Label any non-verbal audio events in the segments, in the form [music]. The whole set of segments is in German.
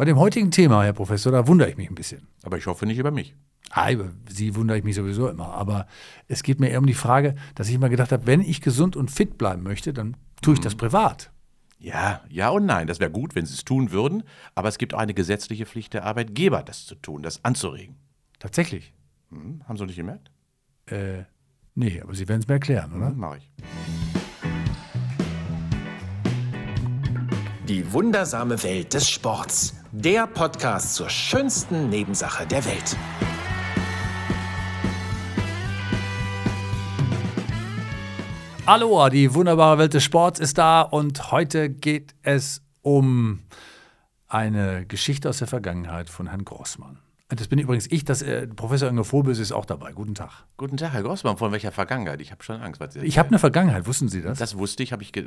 Bei dem heutigen Thema, Herr Professor, da wundere ich mich ein bisschen. Aber ich hoffe nicht über mich. Ah, über Sie wundere ich mich sowieso immer. Aber es geht mir eher um die Frage, dass ich immer gedacht habe, wenn ich gesund und fit bleiben möchte, dann tue ich das privat. Ja, ja und nein. Das wäre gut, wenn sie es tun würden. Aber es gibt auch eine gesetzliche Pflicht der Arbeitgeber, das zu tun, das anzuregen. Tatsächlich. Hm, haben Sie nicht gemerkt? Äh, nee, aber Sie werden es mir erklären, oder? Hm, mach ich. Die wundersame Welt des Sports. Der Podcast zur schönsten Nebensache der Welt. Aloha, die wunderbare Welt des Sports ist da und heute geht es um eine Geschichte aus der Vergangenheit von Herrn Grossmann. Das bin übrigens ich, das, äh, Professor Inge Vobis ist auch dabei. Guten Tag. Guten Tag, Herr Grossmann. Von welcher Vergangenheit? Ich habe schon Angst. Was Sie Ich habe eine Vergangenheit, wussten Sie das? das wusste ich, habe ich. Die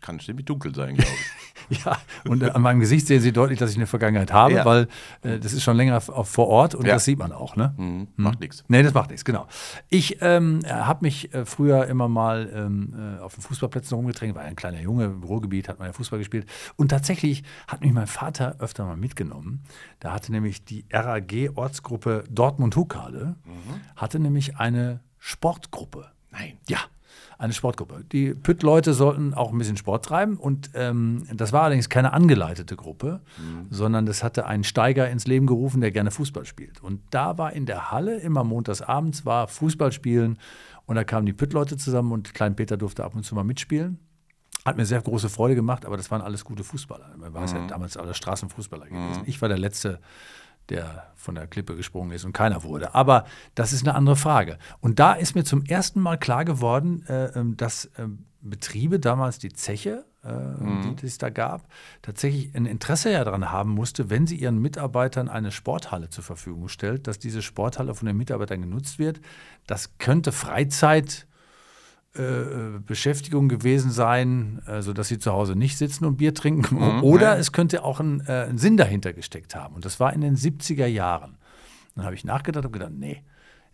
kann ziemlich dunkel sein, glaube ich. [laughs] Ja, und äh, an meinem Gesicht sehen Sie deutlich, dass ich eine Vergangenheit habe, Ja. weil äh, das ist schon länger vor Ort und Ja. das sieht man auch, ne? Hm, Macht nichts. Nee, das macht nichts, genau. Ich ähm, habe mich äh, früher immer mal ähm, äh, auf den Fußballplätzen rumgedrängt, war ein kleiner Junge, im Ruhrgebiet hat man ja Fußball gespielt. Und tatsächlich hat mich mein Vater öfter mal mitgenommen. Da hatte nämlich die RAG-Ortsgruppe Dortmund-Hukale, hatte nämlich eine Sportgruppe. Nein. Ja, eine Sportgruppe. Die Pütt-Leute sollten auch ein bisschen Sport treiben und ähm, das war allerdings keine angeleitete Gruppe, sondern das hatte einen Steiger ins Leben gerufen, der gerne Fußball spielt. Und da war in der Halle immer montags abends war Fußball spielen und da kamen die Pütt-Leute zusammen und Klein Peter durfte ab und zu mal mitspielen. Hat mir sehr große Freude gemacht, aber das waren alles gute Fußballer. Man war es ja damals alle Straßenfußballer gewesen. Ich war der Letzte, der von der Klippe gesprungen ist und keiner wurde. Aber das ist eine andere Frage. Und da ist mir zum ersten Mal klar geworden, äh, ähm, dass ähm, Betriebe, damals die Zeche, äh, die, die es da gab, tatsächlich ein Interesse ja daran haben musste, wenn sie ihren Mitarbeitern eine Sporthalle zur Verfügung stellt, dass diese Sporthalle von den Mitarbeitern genutzt wird. Das könnte Freizeit Beschäftigung gewesen sein, äh, sodass sie zu Hause nicht sitzen und Bier trinken. [laughs] Oder es könnte auch ein, äh, ein Sinn dahinter gesteckt haben. Und das war in den 70er Jahren. Dann habe ich nachgedacht und gedacht, nee,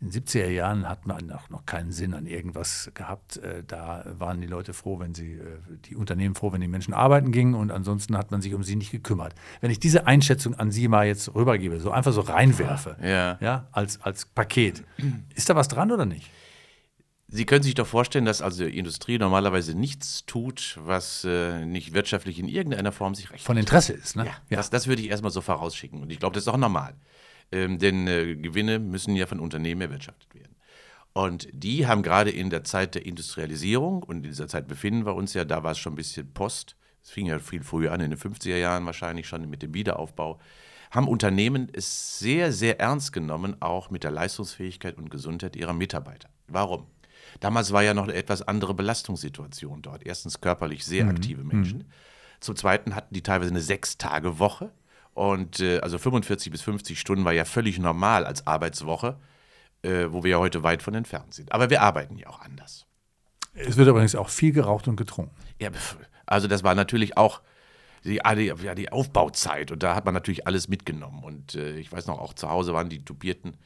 in den 70er Jahren hat man auch noch keinen Sinn an irgendwas gehabt. Äh, Da waren die Leute froh, wenn sie, äh, die Unternehmen froh, wenn die Menschen arbeiten gingen und ansonsten hat man sich um sie nicht gekümmert. Wenn ich diese Einschätzung an Sie mal jetzt rübergebe, so einfach so reinwerfe, Ja. ja, als, als Paket, ist da was dran oder nicht? Sie können sich doch vorstellen, dass also die Industrie normalerweise nichts tut, was äh, nicht wirtschaftlich in irgendeiner Form sich rechtfertigt. Von Interesse ist, ne? Ja, Das, das würde ich erstmal so vorausschicken. Und ich glaube, das ist auch normal. Ähm, denn äh, Gewinne müssen ja von Unternehmen erwirtschaftet werden. Und die haben gerade in der Zeit der Industrialisierung, und in dieser Zeit befinden wir uns ja, da war es schon ein bisschen Post, es fing ja viel früher an, in den 50er Jahren wahrscheinlich schon mit dem Wiederaufbau, haben Unternehmen es sehr, sehr ernst genommen, auch mit der Leistungsfähigkeit und Gesundheit ihrer Mitarbeiter. Warum? Damals war ja noch eine etwas andere Belastungssituation dort. Erstens körperlich sehr aktive Menschen. Zum Zweiten hatten die teilweise eine Sechs-Tage-Woche. Und äh, also 45 bis 50 Stunden war ja völlig normal als Arbeitswoche, äh, wo wir ja heute weit von entfernt sind. Aber wir arbeiten ja auch anders. Es wird übrigens auch viel geraucht und getrunken. Ja, also das war natürlich auch die, ah, die, ja, die Aufbauzeit und da hat man natürlich alles mitgenommen. Und äh, ich weiß noch, auch zu Hause waren die tupierten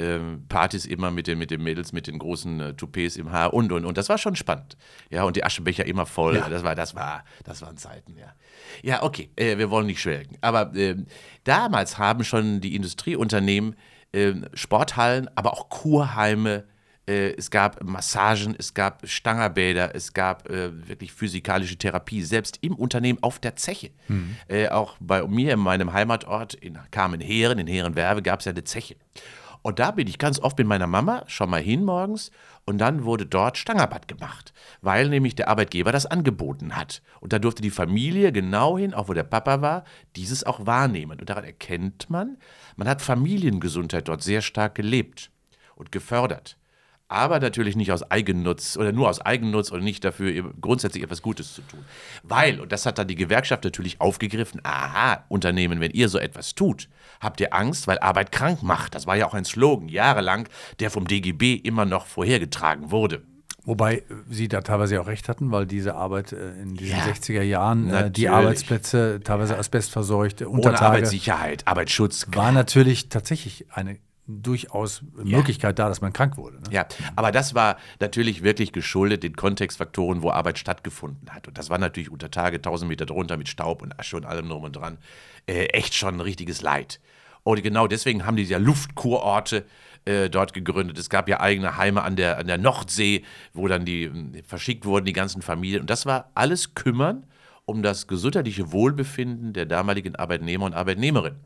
ähm, Partys immer mit den, mit den Mädels mit den großen äh, Toupets im Haar und und und. Das war schon spannend. Ja, und die Aschenbecher immer voll. Ja. Das war, das war, das waren Zeiten, ja. Ja, okay, äh, wir wollen nicht schwelgen. Aber ähm, damals haben schon die Industrieunternehmen ähm, Sporthallen, aber auch Kurheime äh, es gab Massagen, es gab Stangerbäder, es gab äh, wirklich physikalische Therapie, selbst im Unternehmen auf der Zeche. Äh, auch bei mir in meinem Heimatort in Kamenheeren, in Heerenwerbe, gab es ja eine Zeche. Und da bin ich ganz oft mit meiner Mama schon mal hin morgens und dann wurde dort Stangerbad gemacht, weil nämlich der Arbeitgeber das angeboten hat. Und da durfte die Familie genau hin, auch wo der Papa war, dieses auch wahrnehmen. Und daran erkennt man, man hat Familiengesundheit dort sehr stark gelebt und gefördert aber natürlich nicht aus Eigennutz oder nur aus Eigennutz und nicht dafür grundsätzlich etwas Gutes zu tun. Weil, und das hat dann die Gewerkschaft natürlich aufgegriffen, aha, Unternehmen, wenn ihr so etwas tut, habt ihr Angst, weil Arbeit krank macht. Das war ja auch ein Slogan, jahrelang, der vom DGB immer noch vorhergetragen wurde. Wobei äh, Sie da teilweise auch recht hatten, weil diese Arbeit äh, in diesen Ja, 60er Jahren, äh, die natürlich. Arbeitsplätze teilweise asbestverseucht, Ohne Untertage, Arbeitssicherheit, Arbeitsschutz. war natürlich tatsächlich eine durchaus Möglichkeit da, dass man krank wurde. Ne? Ja, aber das war natürlich wirklich geschuldet den Kontextfaktoren, wo Arbeit stattgefunden hat. Und das war natürlich unter Tage 1000 Meter drunter mit Staub und Asche und allem drum und dran. Äh, echt schon ein richtiges Leid. Und genau deswegen haben die ja Luftkurorte äh, dort gegründet. Es gab ja eigene Heime an der, an der Nordsee, wo dann die äh, verschickt wurden, die ganzen Familien. Und das war alles Kümmern um das gesundheitliche Wohlbefinden der damaligen Arbeitnehmer und Arbeitnehmerinnen.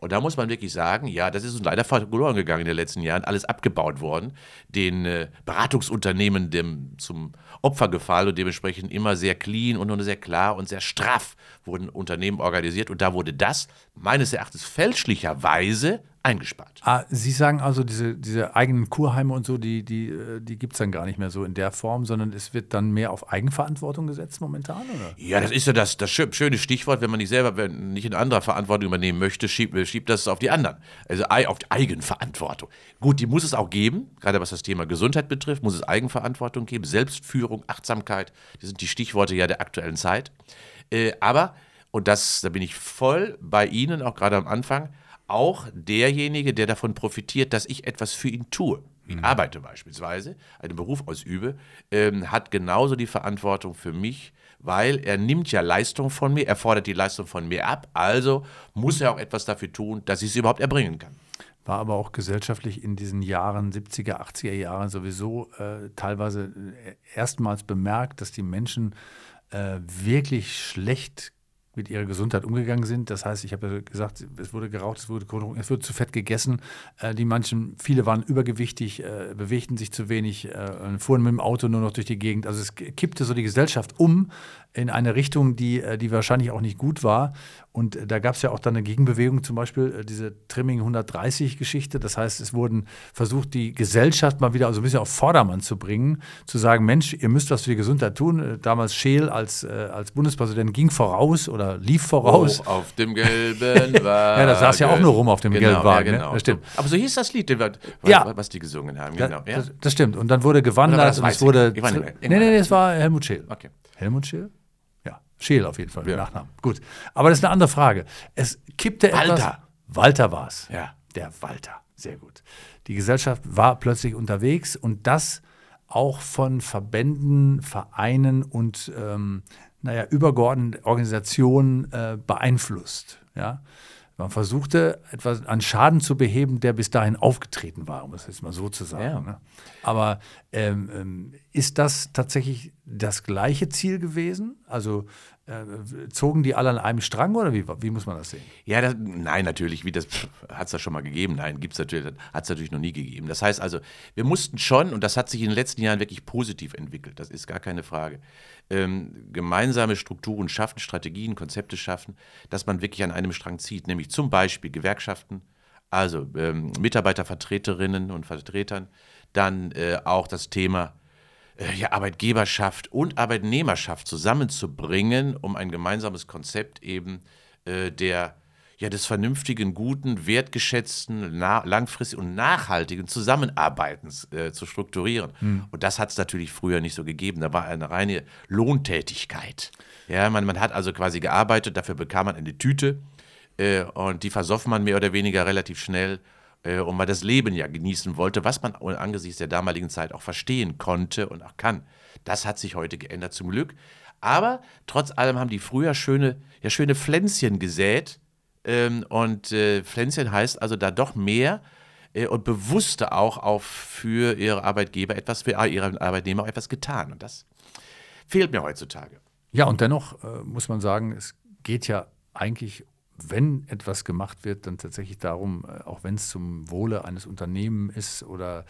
Und da muss man wirklich sagen, ja, das ist uns leider verloren gegangen in den letzten Jahren, alles abgebaut worden, den äh, Beratungsunternehmen dem zum Opfer gefallen und dementsprechend immer sehr clean und nur sehr klar und sehr straff wurden Unternehmen organisiert. Und da wurde das meines Erachtens fälschlicherweise eingespart. Ah, Sie sagen also, diese, diese eigenen Kurheime und so, die, die, äh, die gibt es dann gar nicht mehr so in der Form, sondern es wird dann mehr auf Eigenverantwortung gesetzt momentan, oder? Ja, das ist ja das, das schöne Stichwort, wenn man nicht selber, wenn nicht in anderer Verantwortung übernehmen möchte, schiebt, äh, schiebt das auf die anderen. Also auf die Eigenverantwortung. Gut, die muss es auch geben, gerade was das Thema Gesundheit betrifft, muss es Eigenverantwortung geben, Selbstführung, Achtsamkeit, die sind die Stichworte ja der aktuellen Zeit. Äh, aber, und das, da bin ich voll bei Ihnen, auch gerade am Anfang, auch derjenige, der davon profitiert, dass ich etwas für ihn tue. Ich mhm. arbeite beispielsweise, einen Beruf ausübe, ähm, hat genauso die Verantwortung für mich, weil er nimmt ja Leistung von mir, er fordert die Leistung von mir ab, also muss er auch etwas dafür tun, dass ich sie überhaupt erbringen kann. War aber auch gesellschaftlich in diesen Jahren, 70er, 80er Jahren sowieso äh, teilweise äh, erstmals bemerkt, dass die Menschen äh, wirklich schlecht mit ihrer Gesundheit umgegangen sind. Das heißt, ich habe gesagt, es wurde geraucht, es wurde, es wurde zu fett gegessen. Äh, die manchen, viele waren übergewichtig, äh, bewegten sich zu wenig, äh, fuhren mit dem Auto nur noch durch die Gegend. Also es kippte so die Gesellschaft um in eine Richtung, die, äh, die wahrscheinlich auch nicht gut war. Und da gab es ja auch dann eine Gegenbewegung, zum Beispiel äh, diese Trimming 130-Geschichte. Das heißt, es wurden versucht, die Gesellschaft mal wieder also ein bisschen auf Vordermann zu bringen, zu sagen, Mensch, ihr müsst was für die Gesundheit tun. Äh, damals Scheel als, als Bundespräsident ging voraus oder lief voraus. Oh, auf dem gelben Wagen. [laughs] ja, da saß ja auch nur rum auf dem genau, gelben Wagen. Ja, genau. ne? das stimmt. Aber so hieß das Lied, was, Ja. was die gesungen haben. Genau. Ja. das, das stimmt. Und dann wurde gewandert und es wurde. Ich. Nee, nee, nee, es war Helmut Scheel. Okay. Helmut Scheel? Scheel auf jeden Fall, Ja. Nachnamen. Gut. Aber das ist eine andere Frage. Es kippte etwas. Walter. Walter war es. Ja. Der Walter. Sehr gut. Die Gesellschaft war plötzlich unterwegs und das auch von Verbänden, Vereinen und ähm, naja, übergeordneten Organisationen äh, beeinflusst. Ja? Man versuchte, etwas an Schaden zu beheben, der bis dahin aufgetreten war, um es jetzt mal so zu sagen. Ja. Ne? Aber ähm, ähm, ist das tatsächlich das gleiche Ziel gewesen? Also zogen die alle an einem Strang oder wie, wie muss man das sehen? Ja, das, nein, natürlich, wie das hat es das schon mal gegeben. Nein, gibt's natürlich, hat es natürlich noch nie gegeben. Das heißt also, wir mussten schon, und das hat sich in den letzten Jahren wirklich positiv entwickelt, das ist gar keine Frage, ähm, gemeinsame Strukturen schaffen, Strategien, Konzepte schaffen, dass man wirklich an einem Strang zieht, nämlich zum Beispiel Gewerkschaften, also ähm, Mitarbeitervertreterinnen und Vertretern, dann äh, auch das Thema äh, ja, Arbeitgeberschaft und Arbeitnehmerschaft zusammenzubringen, um ein gemeinsames Konzept eben äh, der ja, des vernünftigen, guten, wertgeschätzten, langfristigen und nachhaltigen Zusammenarbeitens äh, zu strukturieren. Und das hat es natürlich früher nicht so gegeben. Da war eine reine Lohntätigkeit. Ja, man, man hat also quasi gearbeitet, dafür bekam man eine Tüte äh, und die versoff man mehr oder weniger relativ schnell äh, und man das Leben ja genießen wollte, was man angesichts der damaligen Zeit auch verstehen konnte und auch kann. Das hat sich heute geändert zum Glück. Aber trotz allem haben die früher schöne, ja, schöne Pflänzchen gesät. Ähm, und äh, Pflänzchen heißt also da doch mehr äh, und bewusster auch auf für ihre Arbeitgeber etwas, für ihre Arbeitnehmer auch etwas getan. Und das fehlt mir heutzutage. Ja, und dennoch äh, muss man sagen, es geht ja eigentlich, wenn etwas gemacht wird, dann tatsächlich darum, äh, auch wenn es zum Wohle eines Unternehmens ist oder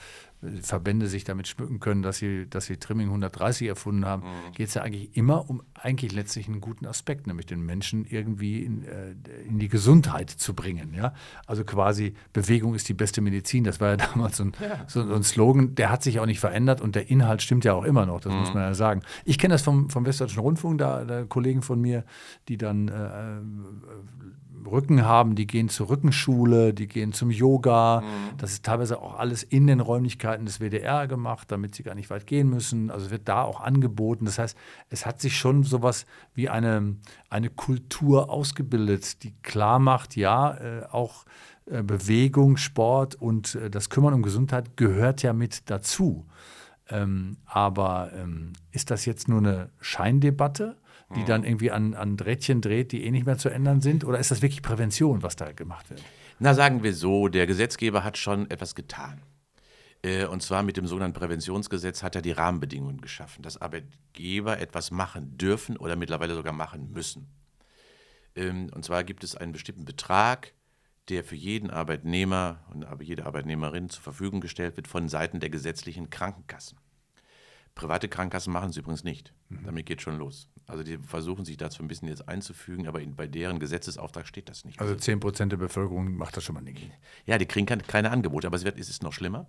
Verbände sich damit schmücken können, dass sie, dass sie Trimming 130 erfunden haben, geht es ja eigentlich immer um eigentlich letztlich einen guten Aspekt, nämlich den Menschen irgendwie in, äh, in die Gesundheit zu bringen. Ja? Also quasi Bewegung ist die beste Medizin. Das war ja [laughs] damals so ein, so, so ein Slogan, der hat sich auch nicht verändert und der Inhalt stimmt ja auch immer noch, das muss man ja sagen. Ich kenne das vom, vom Westdeutschen Rundfunk, da, da Kollegen von mir, die dann äh, Rücken haben, die gehen zur Rückenschule, die gehen zum Yoga. Mhm. Das ist teilweise auch alles in den Räumlichkeiten des WDR gemacht, damit sie gar nicht weit gehen müssen. Also wird da auch angeboten. Das heißt, es hat sich schon sowas wie eine, eine Kultur ausgebildet, die klar macht, ja, äh, auch äh, Bewegung, Sport und äh, das Kümmern um Gesundheit gehört ja mit dazu. Ähm, aber ähm, ist das jetzt nur eine Scheindebatte, die dann irgendwie an, an Drähtchen dreht, die eh nicht mehr zu ändern sind? Oder ist das wirklich Prävention, was da gemacht wird? Na, sagen wir so, der Gesetzgeber hat schon etwas getan. Äh, und zwar mit dem sogenannten Präventionsgesetz hat er die Rahmenbedingungen geschaffen, dass Arbeitgeber etwas machen dürfen oder mittlerweile sogar machen müssen. Ähm, und zwar gibt es einen bestimmten Betrag, der für jeden Arbeitnehmer und jede Arbeitnehmerin zur Verfügung gestellt wird von Seiten der gesetzlichen Krankenkassen. Private Krankenkassen machen es übrigens nicht. Mhm. Damit geht schon los. Also die versuchen sich dazu ein bisschen jetzt einzufügen, aber in, bei deren Gesetzesauftrag steht das nicht. Also 10 Prozent der Bevölkerung macht das schon mal nicht. Ja, die kriegen keine, keine Angebote, aber es, wird, es ist noch schlimmer,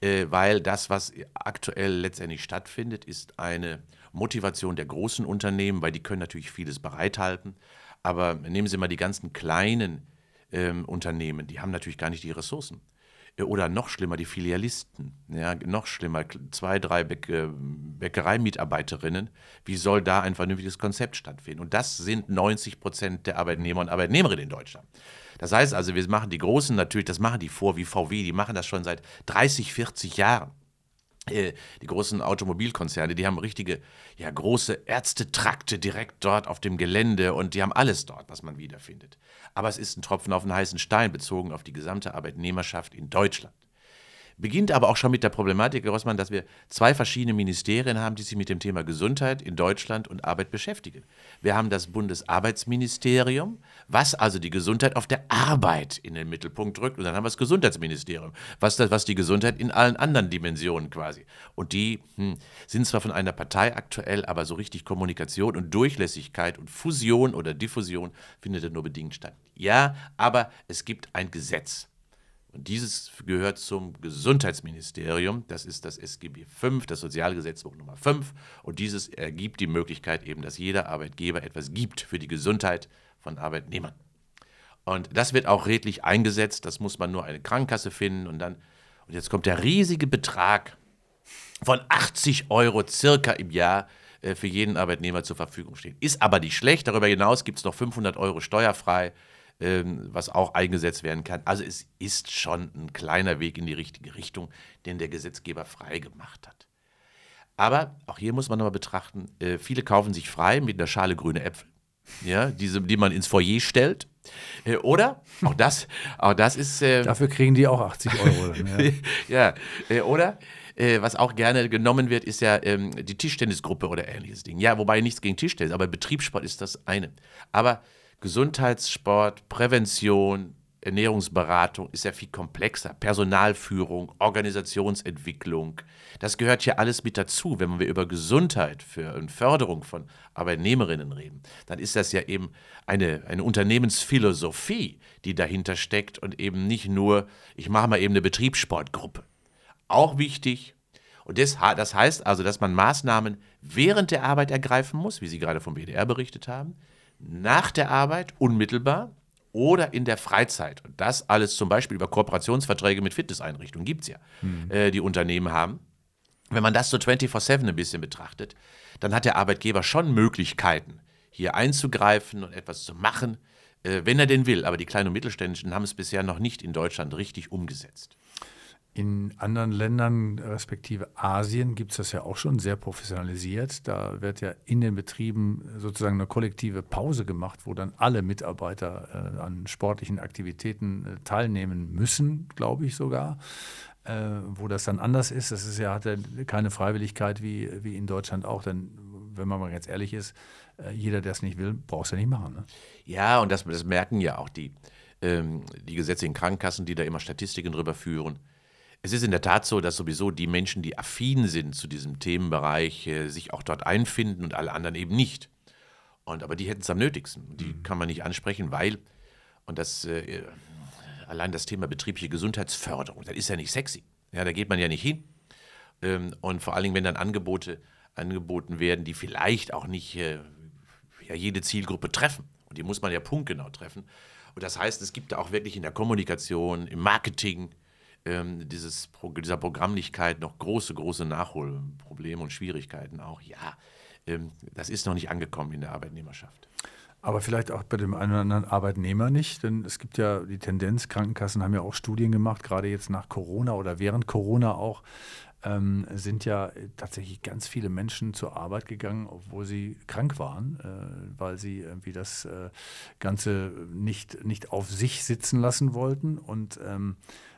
äh, weil das, was aktuell letztendlich stattfindet, ist eine Motivation der großen Unternehmen, weil die können natürlich vieles bereithalten. Aber nehmen Sie mal die ganzen kleinen ähm, Unternehmen, die haben natürlich gar nicht die Ressourcen. Äh, oder noch schlimmer, die Filialisten. Ja, noch schlimmer, zwei, drei Bäck, Bäckereimitarbeiterinnen. Wie soll da ein vernünftiges Konzept stattfinden? Und das sind 90 Prozent der Arbeitnehmer und Arbeitnehmerinnen in Deutschland. Das heißt also, wir machen die Großen natürlich, das machen die vor wie VW, die machen das schon seit 30, 40 Jahren. Äh, die großen Automobilkonzerne, die haben richtige, ja, große Ärztetrakte direkt dort auf dem Gelände und die haben alles dort, was man wiederfindet. Aber es ist ein Tropfen auf den heißen Stein bezogen auf die gesamte Arbeitnehmerschaft in Deutschland. Beginnt aber auch schon mit der Problematik, Herr Rossmann, dass wir zwei verschiedene Ministerien haben, die sich mit dem Thema Gesundheit in Deutschland und Arbeit beschäftigen. Wir haben das Bundesarbeitsministerium, was also die Gesundheit auf der Arbeit in den Mittelpunkt rückt. Und dann haben wir das Gesundheitsministerium, was, das, was die Gesundheit in allen anderen Dimensionen quasi. Und die hm, sind zwar von einer Partei aktuell, aber so richtig Kommunikation und Durchlässigkeit und Fusion oder Diffusion findet nur bedingt statt. Ja, aber es gibt ein Gesetz. Und dieses gehört zum Gesundheitsministerium. Das ist das SGB V, das Sozialgesetzbuch Nummer 5. Und dieses ergibt die Möglichkeit eben, dass jeder Arbeitgeber etwas gibt für die Gesundheit von Arbeitnehmern. Und das wird auch redlich eingesetzt. Das muss man nur eine Krankenkasse finden. Und dann, und jetzt kommt der riesige Betrag von 80 Euro circa im Jahr äh, für jeden Arbeitnehmer zur Verfügung stehen. Ist aber nicht schlecht. Darüber hinaus gibt es noch 500 Euro steuerfrei ähm, was auch eingesetzt werden kann. Also es ist schon ein kleiner Weg in die richtige Richtung, den der Gesetzgeber frei gemacht hat. Aber auch hier muss man nochmal betrachten, äh, viele kaufen sich frei mit einer Schale grüne Äpfel, ja, diese, die man ins Foyer stellt. Äh, oder, auch das, auch das ist... Äh, Dafür kriegen die auch 80 Euro. Dann, ja, [laughs] ja äh, oder... Äh, was auch gerne genommen wird, ist ja ähm, die Tischtennisgruppe oder ähnliches Ding. Ja, wobei nichts gegen Tischtennis, aber Betriebssport ist das eine. Aber Gesundheitssport, Prävention, Ernährungsberatung ist ja viel komplexer. Personalführung, Organisationsentwicklung. Das gehört hier alles mit dazu. Wenn wir über Gesundheit für und Förderung von Arbeitnehmerinnen reden, dann ist das ja eben eine, eine Unternehmensphilosophie, die dahinter steckt und eben nicht nur, ich mache mal eben eine Betriebssportgruppe. Auch wichtig. Und das, das heißt also, dass man Maßnahmen während der Arbeit ergreifen muss, wie Sie gerade vom WDR berichtet haben, nach der Arbeit unmittelbar oder in der Freizeit. Und das alles zum Beispiel über Kooperationsverträge mit Fitnesseinrichtungen gibt es ja, mhm. äh, die Unternehmen haben. Wenn man das so 24-7 ein bisschen betrachtet, dann hat der Arbeitgeber schon Möglichkeiten, hier einzugreifen und etwas zu machen, äh, wenn er denn will. Aber die kleinen und mittelständischen haben es bisher noch nicht in Deutschland richtig umgesetzt. In anderen Ländern, respektive Asien, gibt es das ja auch schon sehr professionalisiert. Da wird ja in den Betrieben sozusagen eine kollektive Pause gemacht, wo dann alle Mitarbeiter äh, an sportlichen Aktivitäten äh, teilnehmen müssen, glaube ich sogar. Äh, wo das dann anders ist, das ist ja, hat ja keine Freiwilligkeit wie, wie in Deutschland auch. Denn wenn man mal ganz ehrlich ist, äh, jeder, der es nicht will, braucht es ja nicht machen. Ne? Ja, und das, das merken ja auch die, ähm, die gesetzlichen Krankenkassen, die da immer Statistiken drüber führen es ist in der Tat so, dass sowieso die Menschen, die affin sind zu diesem Themenbereich, äh, sich auch dort einfinden und alle anderen eben nicht. Und aber die hätten es am nötigsten. Die mhm. kann man nicht ansprechen, weil, und das äh, allein das Thema betriebliche Gesundheitsförderung, das ist ja nicht sexy. Ja, da geht man ja nicht hin. Ähm, und vor allen Dingen, wenn dann Angebote angeboten werden, die vielleicht auch nicht äh, ja, jede Zielgruppe treffen Und die muss man ja punktgenau treffen. Und das heißt, es gibt da auch wirklich in der Kommunikation, im Marketing, ähm, dieses, dieser Programmlichkeit noch große, große Nachholprobleme und Schwierigkeiten auch. Ja, ähm, das ist noch nicht angekommen in der Arbeitnehmerschaft. Aber vielleicht auch bei dem einen oder anderen Arbeitnehmer nicht, denn es gibt ja die Tendenz, Krankenkassen haben ja auch Studien gemacht, gerade jetzt nach Corona oder während Corona auch, ähm, sind ja tatsächlich ganz viele Menschen zur Arbeit gegangen, obwohl sie krank waren, äh, weil sie irgendwie das äh, Ganze nicht, nicht auf sich sitzen lassen wollten. Und ähm,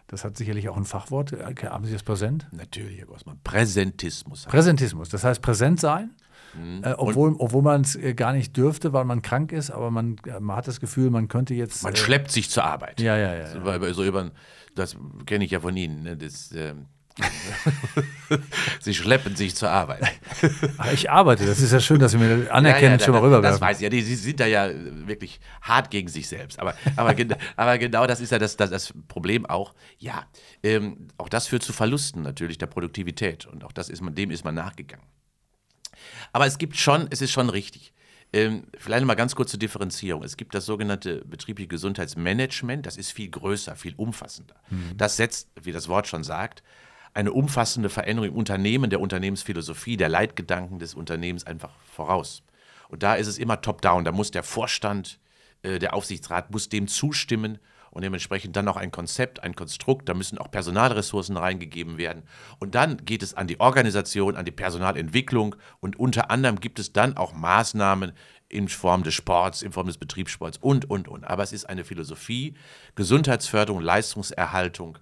das hat sicherlich auch ein Fachwort. Äh, haben Sie das präsent? Natürlich, Herr Grossmann. Präsentismus. Präsentismus, das heißt präsent sein. Mhm. Äh, obwohl, obwohl man es äh, gar nicht dürfte, weil man krank ist, aber man, äh, man hat das Gefühl, man könnte jetzt. Man äh, schleppt sich zur Arbeit. Ja, ja, ja. So, ja. so über, das kenne ich ja von Ihnen. Ne? Das, ähm, [laughs] Sie schleppen sich zur Arbeit. Ich arbeite, das ist ja schön, dass Sie mir anerkennen, ja, ja, schon mal rüberwerfen. Das weiß ich ja, die, Sie sind da ja wirklich hart gegen sich selbst. Aber, aber, [laughs] aber genau das ist ja das, das, das Problem auch. Ja, ähm, auch das führt zu Verlusten natürlich der Produktivität und auch das ist man, dem ist man nachgegangen. Aber es gibt schon, es ist schon richtig. Ähm, vielleicht mal ganz kurz zur Differenzierung. Es gibt das sogenannte betriebliche Gesundheitsmanagement, das ist viel größer, viel umfassender. Mhm. Das setzt, wie das Wort schon sagt, eine umfassende Veränderung im Unternehmen, der Unternehmensphilosophie, der Leitgedanken des Unternehmens einfach voraus. Und da ist es immer top-down. Da muss der Vorstand, äh, der Aufsichtsrat muss dem zustimmen und dementsprechend dann auch ein Konzept, ein Konstrukt, da müssen auch Personalressourcen reingegeben werden. Und dann geht es an die Organisation, an die Personalentwicklung und unter anderem gibt es dann auch Maßnahmen in Form des Sports, in Form des Betriebssports und, und, und. Aber es ist eine Philosophie, Gesundheitsförderung, Leistungserhaltung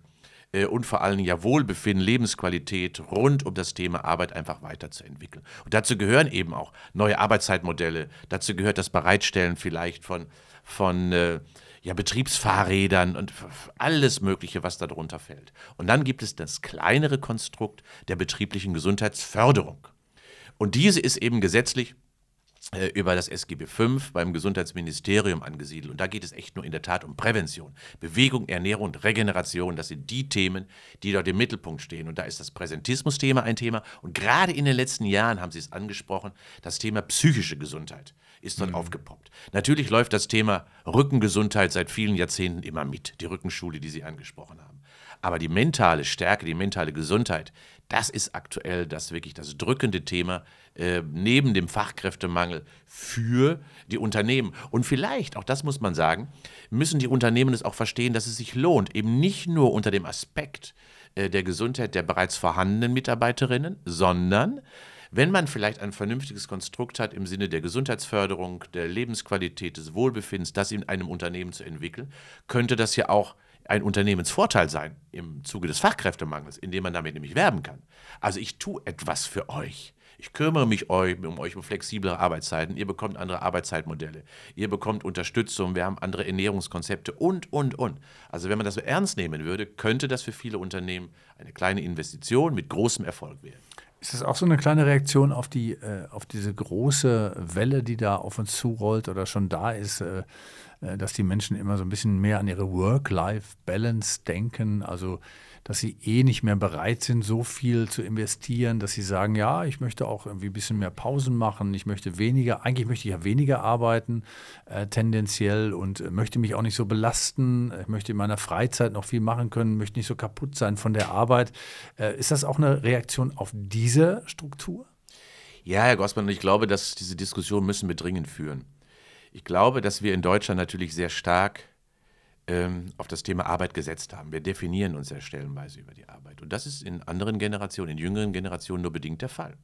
und vor allem ja Wohlbefinden, Lebensqualität rund um das Thema Arbeit einfach weiterzuentwickeln. Und dazu gehören eben auch neue Arbeitszeitmodelle, dazu gehört das Bereitstellen vielleicht von, von äh, ja, Betriebsfahrrädern und alles Mögliche, was darunter fällt. Und dann gibt es das kleinere Konstrukt der betrieblichen Gesundheitsförderung. Und diese ist eben gesetzlich äh, über das SGB V beim Gesundheitsministerium angesiedelt. Und da geht es echt nur in der Tat um Prävention. Bewegung, Ernährung und Regeneration, das sind die Themen, die dort im Mittelpunkt stehen. Und da ist das Präsentismus-Thema ein Thema. Und gerade in den letzten Jahren haben Sie es angesprochen, das Thema psychische Gesundheit ist dort mhm. aufgepoppt. Natürlich läuft das Thema Rückengesundheit seit vielen Jahrzehnten immer mit, die Rückenschule, die Sie angesprochen haben. Aber die mentale Stärke, die mentale Gesundheit, das ist aktuell das wirklich das drückende Thema äh, neben dem Fachkräftemangel für die Unternehmen. Und vielleicht, auch das muss man sagen, müssen die Unternehmen es auch verstehen, dass es sich lohnt, eben nicht nur unter dem Aspekt äh, der Gesundheit der bereits vorhandenen Mitarbeiterinnen, sondern wenn man vielleicht ein vernünftiges Konstrukt hat im Sinne der Gesundheitsförderung, der Lebensqualität, des Wohlbefindens, das in einem Unternehmen zu entwickeln, könnte das ja auch ein Unternehmensvorteil sein im Zuge des Fachkräftemangels, indem man damit nämlich werben kann. Also ich tue etwas für euch. Ich kümmere mich um euch um flexiblere Arbeitszeiten. Ihr bekommt andere Arbeitszeitmodelle. Ihr bekommt Unterstützung. Wir haben andere Ernährungskonzepte und, und, und. Also wenn man das so ernst nehmen würde, könnte das für viele Unternehmen eine kleine Investition mit großem Erfolg werden. Ist das auch so eine kleine Reaktion auf, die, äh, auf diese große Welle, die da auf uns zurollt oder schon da ist, äh dass die Menschen immer so ein bisschen mehr an ihre Work-Life-Balance denken? Also dass sie eh nicht mehr bereit sind, so viel zu investieren, dass sie sagen, ja, ich möchte auch irgendwie ein bisschen mehr Pausen machen, ich möchte weniger, eigentlich möchte ich ja weniger arbeiten, äh, tendenziell und äh, möchte mich auch nicht so belasten, ich möchte in meiner Freizeit noch viel machen können, möchte nicht so kaputt sein von der Arbeit. Äh, ist das auch eine Reaktion auf diese Struktur? Ja, Herr Gossmann, ich glaube, dass diese Diskussion müssen wir dringend führen. Ich glaube, dass wir in Deutschland natürlich sehr stark ähm, auf das Thema Arbeit gesetzt haben. Wir definieren uns ja stellenweise über die Arbeit. Und das ist in anderen Generationen, in jüngeren Generationen nur bedingt der Fall.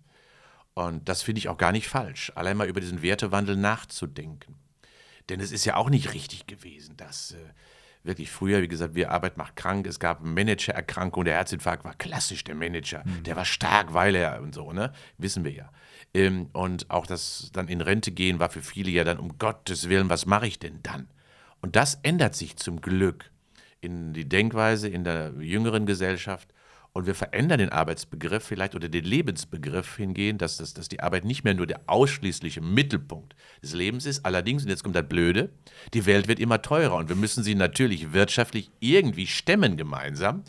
Und das finde ich auch gar nicht falsch, allein mal über diesen Wertewandel nachzudenken. Denn es ist ja auch nicht richtig gewesen, dass äh, wirklich früher, wie gesagt, wir Arbeit macht krank, es gab Managererkrankung, der Herzinfarkt war klassisch der Manager, mhm. der war stark, weil er und so, ne? Wissen wir ja. Ähm, und auch das dann in Rente gehen war für viele ja dann, um Gottes Willen, was mache ich denn dann? Und das ändert sich zum Glück in die Denkweise in der jüngeren Gesellschaft. Und wir verändern den Arbeitsbegriff vielleicht oder den Lebensbegriff hingehend, dass, dass, dass die Arbeit nicht mehr nur der ausschließliche Mittelpunkt des Lebens ist. Allerdings, und jetzt kommt das Blöde, die Welt wird immer teurer und wir müssen sie natürlich wirtschaftlich irgendwie stemmen gemeinsam.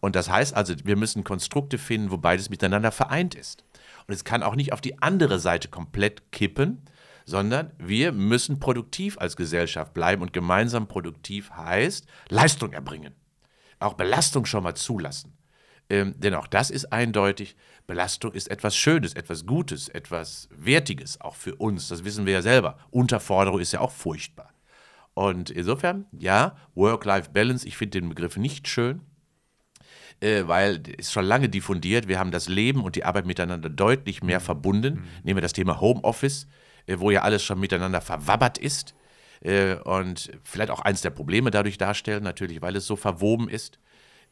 Und das heißt also, wir müssen Konstrukte finden, wo beides miteinander vereint ist. Und es kann auch nicht auf die andere Seite komplett kippen, sondern wir müssen produktiv als Gesellschaft bleiben und gemeinsam produktiv heißt Leistung erbringen. Auch Belastung schon mal zulassen. Ähm, denn auch das ist eindeutig, Belastung ist etwas Schönes, etwas Gutes, etwas Wertiges, auch für uns. Das wissen wir ja selber. Unterforderung ist ja auch furchtbar. Und insofern, ja, Work-Life-Balance, ich finde den Begriff nicht schön, äh, weil es schon lange diffundiert. Wir haben das Leben und die Arbeit miteinander deutlich mehr mhm. verbunden. Mhm. Nehmen wir das Thema Homeoffice, äh, wo ja alles schon miteinander verwabbert ist äh, und vielleicht auch eins der Probleme dadurch darstellen, natürlich, weil es so verwoben ist.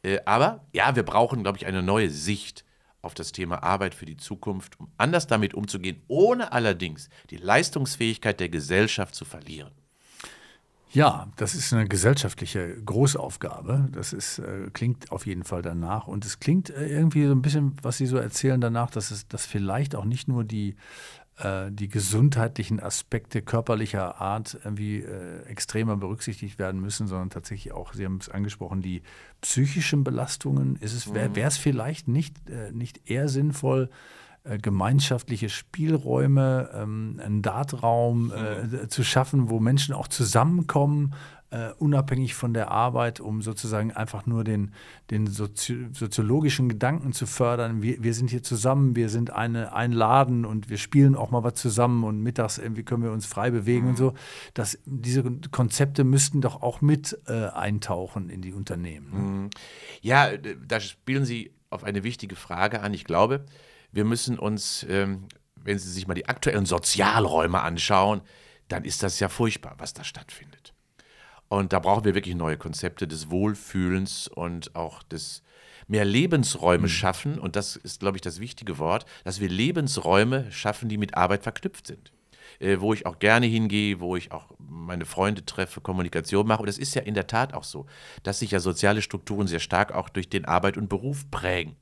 Äh, aber ja, wir brauchen, glaube ich, eine neue Sicht auf das Thema Arbeit für die Zukunft, um anders damit umzugehen, ohne allerdings die Leistungsfähigkeit der Gesellschaft zu verlieren. Ja, das ist eine gesellschaftliche Großaufgabe. Das ist, äh, klingt auf jeden Fall danach. Und es klingt äh, irgendwie so ein bisschen, was Sie so erzählen danach, dass es dass vielleicht auch nicht nur die, die gesundheitlichen Aspekte körperlicher Art irgendwie äh, extremer berücksichtigt werden müssen, sondern tatsächlich auch, Sie haben es angesprochen, die psychischen Belastungen. Wäre mhm. es vielleicht nicht, äh, nicht eher sinnvoll, äh, gemeinschaftliche Spielräume, ähm, einen Dartraum äh, mhm. zu schaffen, wo Menschen auch zusammenkommen, äh, unabhängig von der Arbeit, um sozusagen einfach nur den, den Sozi soziologischen Gedanken zu fördern. Wir, wir sind hier zusammen, wir sind eine, ein Laden und wir spielen auch mal was zusammen und mittags irgendwie können wir uns frei bewegen mhm. und so. Das, diese Konzepte müssten doch auch mit äh, eintauchen in die Unternehmen. Ne? Mhm. Ja, da spielen Sie auf eine wichtige Frage an. Ich glaube, wir müssen uns, ähm, wenn Sie sich mal die aktuellen Sozialräume anschauen, dann ist das ja furchtbar, was da stattfindet. Und da brauchen wir wirklich neue Konzepte des Wohlfühlens und auch des mehr Lebensräume mhm. schaffen. Und das ist, glaube ich, das wichtige Wort, dass wir Lebensräume schaffen, die mit Arbeit verknüpft sind. Äh, wo ich auch gerne hingehe, wo ich auch meine Freunde treffe, Kommunikation mache. Und es ist ja in der Tat auch so, dass sich ja soziale Strukturen sehr stark auch durch den Arbeit und Beruf prägen.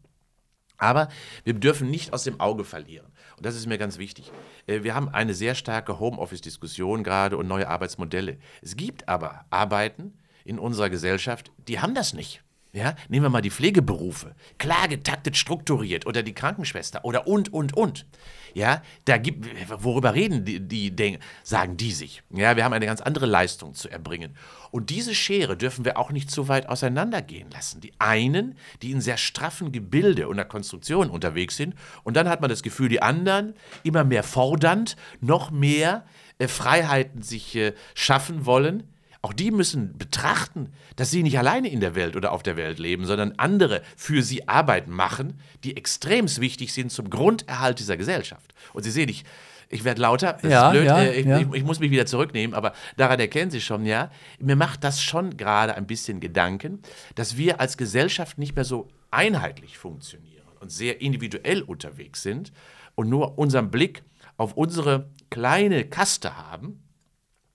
Aber wir dürfen nicht aus dem Auge verlieren. Und das ist mir ganz wichtig. Äh, wir haben eine sehr starke Homeoffice-Diskussion gerade und neue Arbeitsmodelle. Es gibt aber Arbeiten in unserer Gesellschaft, die haben das nicht. Ja, nehmen wir mal die Pflegeberufe. Klar getaktet, strukturiert oder die Krankenschwester oder und, und, und. Ja, da gibt, worüber reden die, die, sagen die sich? Ja, wir haben eine ganz andere Leistung zu erbringen. Und diese Schere dürfen wir auch nicht zu weit auseinandergehen lassen. Die einen, die in sehr straffen Gebilde und Konstruktion unterwegs sind, und dann hat man das Gefühl, die anderen immer mehr fordernd, noch mehr äh, Freiheiten sich äh, schaffen wollen auch die müssen betrachten, dass sie nicht alleine in der Welt oder auf der Welt leben, sondern andere für sie Arbeit machen, die extrem wichtig sind zum Grunderhalt dieser Gesellschaft. Und Sie sehen, ich, ich werde lauter, das ja, ist blöd, ja, äh, ich, ja. ich, ich, muss mich wieder zurücknehmen, aber daran erkennen Sie schon, ja, mir macht das schon gerade ein bisschen Gedanken, dass wir als Gesellschaft nicht mehr so einheitlich funktionieren und sehr individuell unterwegs sind und nur unseren Blick auf unsere kleine Kaste haben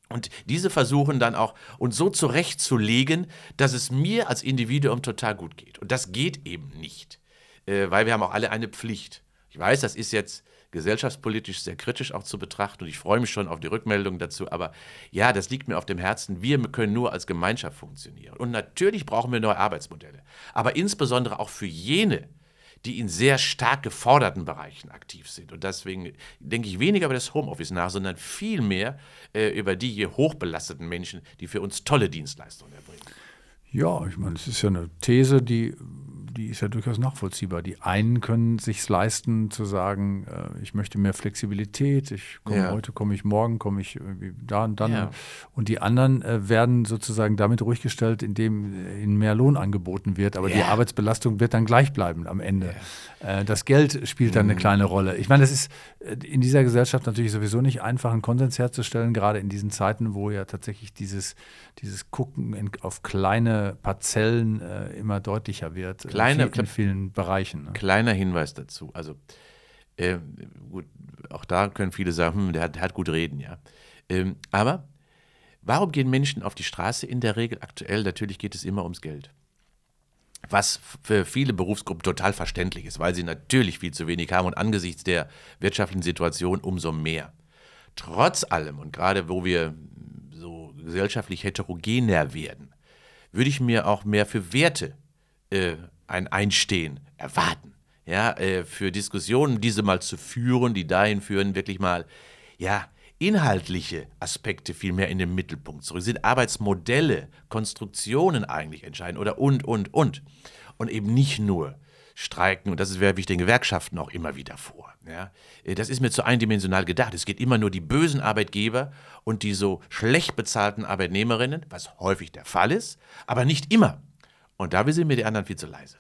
und diese versuchen dann auch uns so zurechtzulegen, dass es mir als Individuum total gut geht. Und das geht eben nicht, äh, weil wir haben auch alle eine Pflicht. Ich weiß, das ist jetzt gesellschaftspolitisch sehr kritisch auch zu betrachten und ich freue mich schon auf die Rückmeldung dazu. Aber ja, das liegt mir auf dem Herzen. Wir können nur als Gemeinschaft funktionieren. Und natürlich brauchen wir neue Arbeitsmodelle. Aber insbesondere auch für jene, die in sehr stark geforderten Bereichen aktiv sind. Und deswegen denke ich weniger über das Homeoffice nach, sondern vielmehr äh, über die hier hochbelasteten Menschen, die für uns tolle Dienstleistungen erbringen. Ja, ich meine, es ist ja eine These, die die ist ja durchaus nachvollziehbar. Die einen können sich leisten zu sagen, äh, ich möchte mehr Flexibilität, ich komme ja. heute, komme ich morgen, komme ich da und dann. Ja. Und die anderen äh, werden sozusagen damit ruhig gestellt, indem ihnen mehr Lohn angeboten wird, aber ja. die Arbeitsbelastung wird dann gleich bleiben am Ende. Äh, das Geld spielt dann eine mhm. kleine Rolle. Ich meine, es ist äh, in dieser Gesellschaft natürlich sowieso nicht einfach, einen Konsens herzustellen, gerade in diesen Zeiten, wo ja tatsächlich dieses, dieses Gucken in, auf kleine Parzellen äh, immer deutlicher wird. Kleine, in, vielen Bereichen. Ne? Kleiner Hinweis dazu. Also, äh, gut, auch da können viele sagen, hm, der, hat, der hat gut reden, ja. Ähm, aber warum gehen Menschen auf die Straße in der Regel aktuell? Natürlich geht es immer ums Geld was für viele Berufsgruppen total verständlich ist, weil sie natürlich viel zu wenig haben und angesichts der wirtschaftlichen Situation umso mehr. Trotz allem und gerade wo wir so gesellschaftlich heterogener werden, würde ich mir auch mehr für Werte äh, ein Einstehen erwarten. Ja, äh, für Diskussionen, diese mal zu führen, die dahin führen, wirklich mal, ja, inhaltliche Aspekte viel mehr in den Mittelpunkt zurück. Sind Arbeitsmodelle, Konstruktionen eigentlich entscheidend oder und, und, und. Und eben nicht nur Streiken, und das werfe ich den Gewerkschaften auch immer wieder vor. Ja, äh, das ist mir zu eindimensional gedacht. Es geht immer nur die bösen Arbeitgeber und die so schlecht bezahlten Arbeitnehmerinnen, was häufig der Fall ist, aber nicht immer. Und da sind mir die anderen viel zu leise.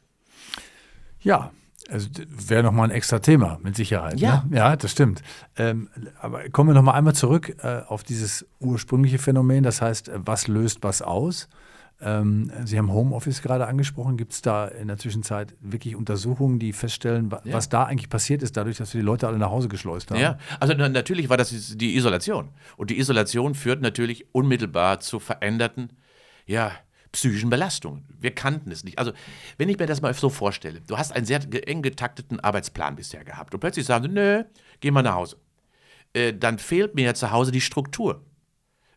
Ja, also wäre nochmal ein extra Thema, mit Sicherheit. Ja, ne? ja das stimmt. Ähm, aber kommen wir nochmal einmal zurück äh, auf dieses ursprüngliche Phänomen, das heißt, äh, was löst was aus? Ähm, Sie haben Homeoffice gerade angesprochen. Gibt es da in der Zwischenzeit wirklich Untersuchungen, die feststellen, wa ja. was da eigentlich passiert ist, dadurch, dass wir die Leute alle nach Hause geschleust haben? Ja, also natürlich war das die Isolation. Und die Isolation führt natürlich unmittelbar zu veränderten, ja, psychischen Belastungen. Wir kannten es nicht. Also, wenn ich mir das mal so vorstelle, du hast einen sehr eng getakteten Arbeitsplan bisher gehabt und plötzlich sagen sie, nö, geh mal nach Hause. Äh, dann fehlt mir ja zu Hause die Struktur.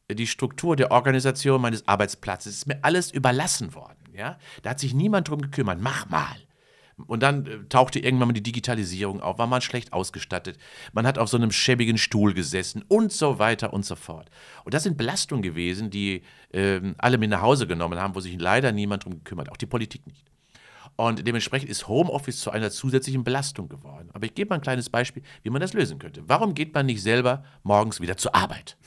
Äh, die Struktur der Organisation meines Arbeitsplatzes ist mir alles überlassen worden. Ja? Da hat sich niemand drum gekümmert. Mach mal. Und dann äh, tauchte irgendwann mal die Digitalisierung auf, war man schlecht ausgestattet, man hat auf so einem schäbigen Stuhl gesessen und so weiter und so fort. Und das sind Belastungen gewesen, die äh, alle mit nach Hause genommen haben, wo sich leider niemand drum gekümmert, auch die Politik nicht. Und dementsprechend ist Homeoffice zu einer zusätzlichen Belastung geworden. Aber ich gebe mal ein kleines Beispiel, wie man das lösen könnte. Warum geht man nicht selber morgens wieder zur Arbeit?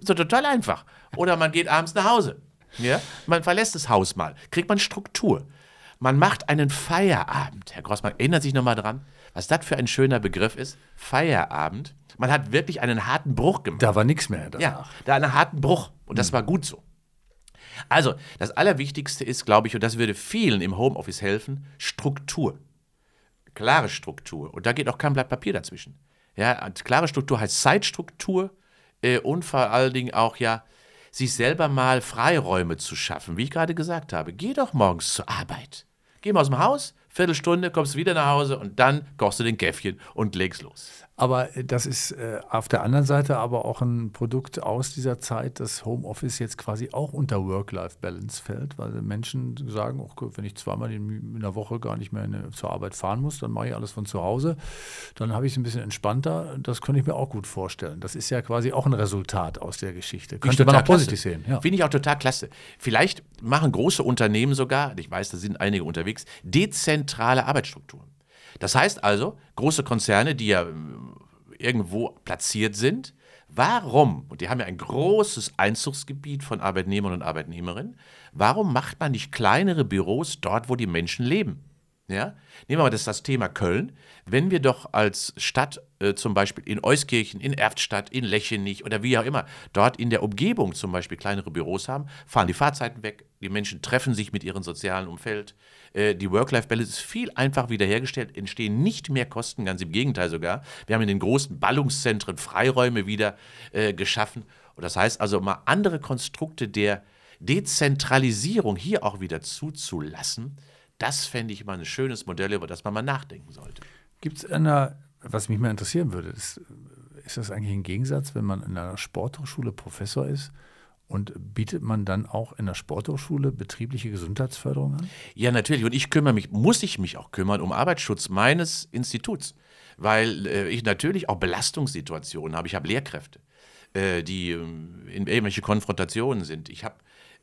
doch total einfach. Oder man geht abends nach Hause. Ja? Man verlässt das Haus mal, kriegt man Struktur. Man macht einen Feierabend. Herr Grossmann, erinnert sich nochmal dran, was das für ein schöner Begriff ist? Feierabend. Man hat wirklich einen harten Bruch gemacht. Da war nichts mehr danach. Ja, da einen harten Bruch. Und das mhm. war gut so. Also, das Allerwichtigste ist, glaube ich, und das würde vielen im Homeoffice helfen, Struktur. Klare Struktur. Und da geht auch kein Blatt Papier dazwischen. Ja, klare Struktur heißt Zeitstruktur äh, und vor allen Dingen auch ja sich selber mal Freiräume zu schaffen, wie ich gerade gesagt habe. Geh doch morgens zur Arbeit. Geh mal aus dem Haus, Viertelstunde, kommst wieder nach Hause und dann kochst du den Käffchen und legst los. Aber das ist äh, auf der anderen Seite aber auch ein Produkt aus dieser Zeit, dass Homeoffice jetzt quasi auch unter Work-Life-Balance fällt, weil Menschen sagen, oh, wenn ich zweimal in, der Woche gar nicht mehr eine, zur Arbeit fahren muss, dann mache ich alles von zu Hause. Dann habe ich es ein bisschen entspannter. Das könnte ich mir auch gut vorstellen. Das ist ja quasi auch ein Resultat aus der Geschichte. Könnte man auch positiv sehen. Ja. Finde ich auch total klasse. Vielleicht machen große Unternehmen sogar, ich weiß, da sind einige unterwegs, dezentrale Arbeitsstrukturen. Das heißt also, große Konzerne, die ja ähm, irgendwo platziert sind, warum, und die haben ja ein großes Einzugsgebiet von Arbeitnehmern und Arbeitnehmerinnen, warum macht man nicht kleinere Büros dort, wo die Menschen leben? Ja? Nehmen wir mal das, das Thema Köln. Wenn wir doch als Stadt äh, zum Beispiel in Euskirchen, in Erftstadt, in Lechenich oder wie auch immer, dort in der Umgebung zum Beispiel kleinere Büros haben, fahren die Fahrzeiten weg, die Menschen treffen sich mit ihrem sozialen Umfeld, äh, die Work-Life-Balance ist viel einfacher wiederhergestellt, entstehen nicht mehr Kosten, ganz im Gegenteil sogar. Wir haben in den großen Ballungszentren Freiräume wieder äh, geschaffen. Und das heißt also mal andere Konstrukte der Dezentralisierung hier auch wieder zuzulassen, das fände ich mal ein schönes Modell, über das man mal nachdenken sollte. Gibt es einer, was mich mal interessieren würde, ist, ist das eigentlich ein Gegensatz, wenn man in einer Sporthochschule Professor ist? Und bietet man dann auch in der Sporthochschule betriebliche Gesundheitsförderung an? Ja, natürlich. Und ich kümmere mich, muss ich mich auch kümmern um Arbeitsschutz meines Instituts, weil äh, ich natürlich auch Belastungssituationen habe. Ich habe Lehrkräfte, äh, die äh, in irgendwelche Konfrontationen sind. Ich habe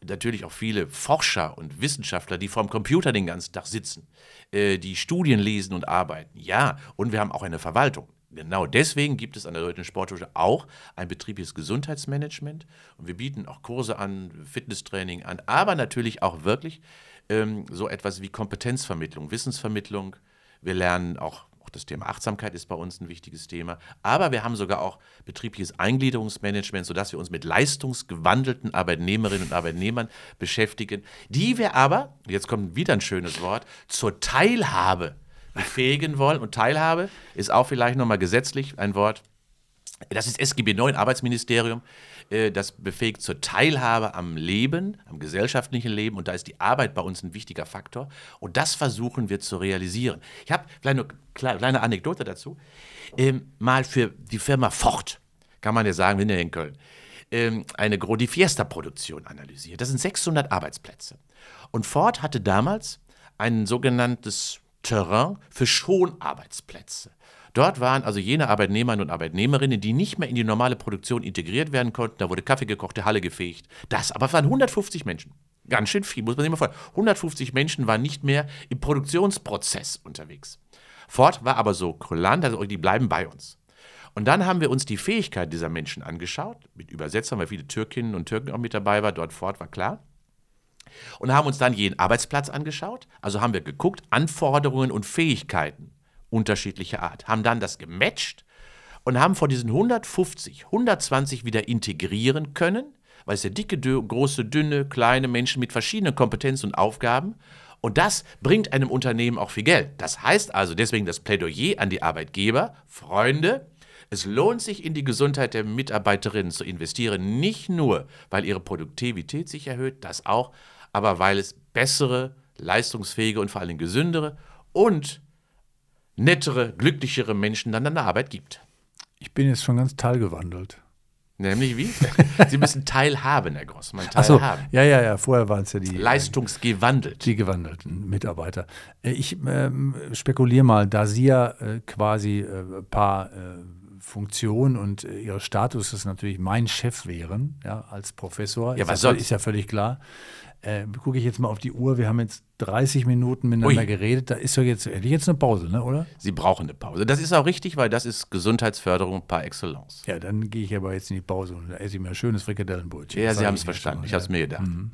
natürlich auch viele Forscher und Wissenschaftler, die vorm Computer den ganzen Tag sitzen, äh, die Studien lesen und arbeiten. Ja, und wir haben auch eine Verwaltung. Genau deswegen gibt es an der Deutschen Sporthochschule auch ein betriebliches Gesundheitsmanagement und wir bieten auch Kurse an, Fitnesstraining an, aber natürlich auch wirklich ähm, so etwas wie Kompetenzvermittlung, Wissensvermittlung. Wir lernen auch auch das Thema Achtsamkeit ist bei uns ein wichtiges Thema. Aber wir haben sogar auch betriebliches Eingliederungsmanagement, sodass wir uns mit leistungsgewandelten Arbeitnehmerinnen und Arbeitnehmern beschäftigen, die wir aber, jetzt kommt wieder ein schönes Wort, zur Teilhabe befähigen wollen. Und Teilhabe ist auch vielleicht nochmal gesetzlich ein Wort. Das ist SGB 9, Arbeitsministerium. Äh, das befähigt zur Teilhabe am Leben, am gesellschaftlichen Leben. Und da ist die Arbeit bei uns ein wichtiger Faktor. Und das versuchen wir zu realisieren. Ich habe eine kleine Anekdote dazu. Ähm, mal für die Firma Ford, kann man ja sagen, wir sind ja in Köln, ähm, eine die Fiesta-Produktion analysiert. Das sind 600 Arbeitsplätze. Und Ford hatte damals ein sogenanntes Terrain für Schonarbeitsplätze. Dort waren also jene Arbeitnehmer und Arbeitnehmerinnen, die nicht mehr in die normale Produktion integriert werden konnten. Da wurde Kaffee gekocht, die Halle gefegt. Das aber waren 150 Menschen. Ganz schön viel, muss man sich mal vorstellen. 150 Menschen waren nicht mehr im Produktionsprozess unterwegs. Ford war aber so kulant, also die bleiben bei uns. Und dann haben wir uns die Fähigkeit dieser Menschen angeschaut, mit Übersetzern, weil viele Türkinnen und Türken auch mit dabei waren, dort Ford war klar. Und haben uns dann jeden Arbeitsplatz angeschaut. Also haben wir geguckt, Anforderungen und Fähigkeiten unterschiedlicher Art. Haben dann das gematcht und haben von diesen 150, 120 wieder integrieren können, weil es ja dicke, große, dünne, kleine Menschen mit verschiedenen Kompetenzen und Aufgaben. Und das bringt einem Unternehmen auch viel Geld. Das heißt also deswegen das Plädoyer an die Arbeitgeber, Freunde, es lohnt sich, in die Gesundheit der Mitarbeiterinnen zu investieren, nicht nur, weil ihre Produktivität sich erhöht, das auch, aber weil es bessere, leistungsfähige und vor allem gesündere und nettere, glücklichere Menschen dann an der Arbeit gibt. Ich bin jetzt schon ganz teilgewandelt. Nämlich wie? [laughs] Sie müssen teilhaben, Herr Grossmann. Teilhaben. So, ja, ja, ja. Vorher waren es ja die. Leistungsgewandelt. Die gewandelten Mitarbeiter. Äh, ich ähm, spekuliere mal, da Sie ja äh, quasi ein äh, paar äh, Funktionen und äh, Ihr Status ist natürlich mein Chef wären, ja, als Professor. Ja, was soll? Ist ja völlig klar. Äh, Gucke ich jetzt mal auf die Uhr. Wir haben jetzt 30 Minuten miteinander Ui. geredet. Da ist doch jetzt, hätte ich jetzt eine Pause, ne, oder? Sie brauchen eine Pause. Das ist auch richtig, weil das ist Gesundheitsförderung par excellence. Ja, dann gehe ich aber jetzt in die Pause und esse ich mir ein schönes Frikadellenbrötchen. Ja, Sie haben es verstanden. Ich habe es mir gedacht. Mhm.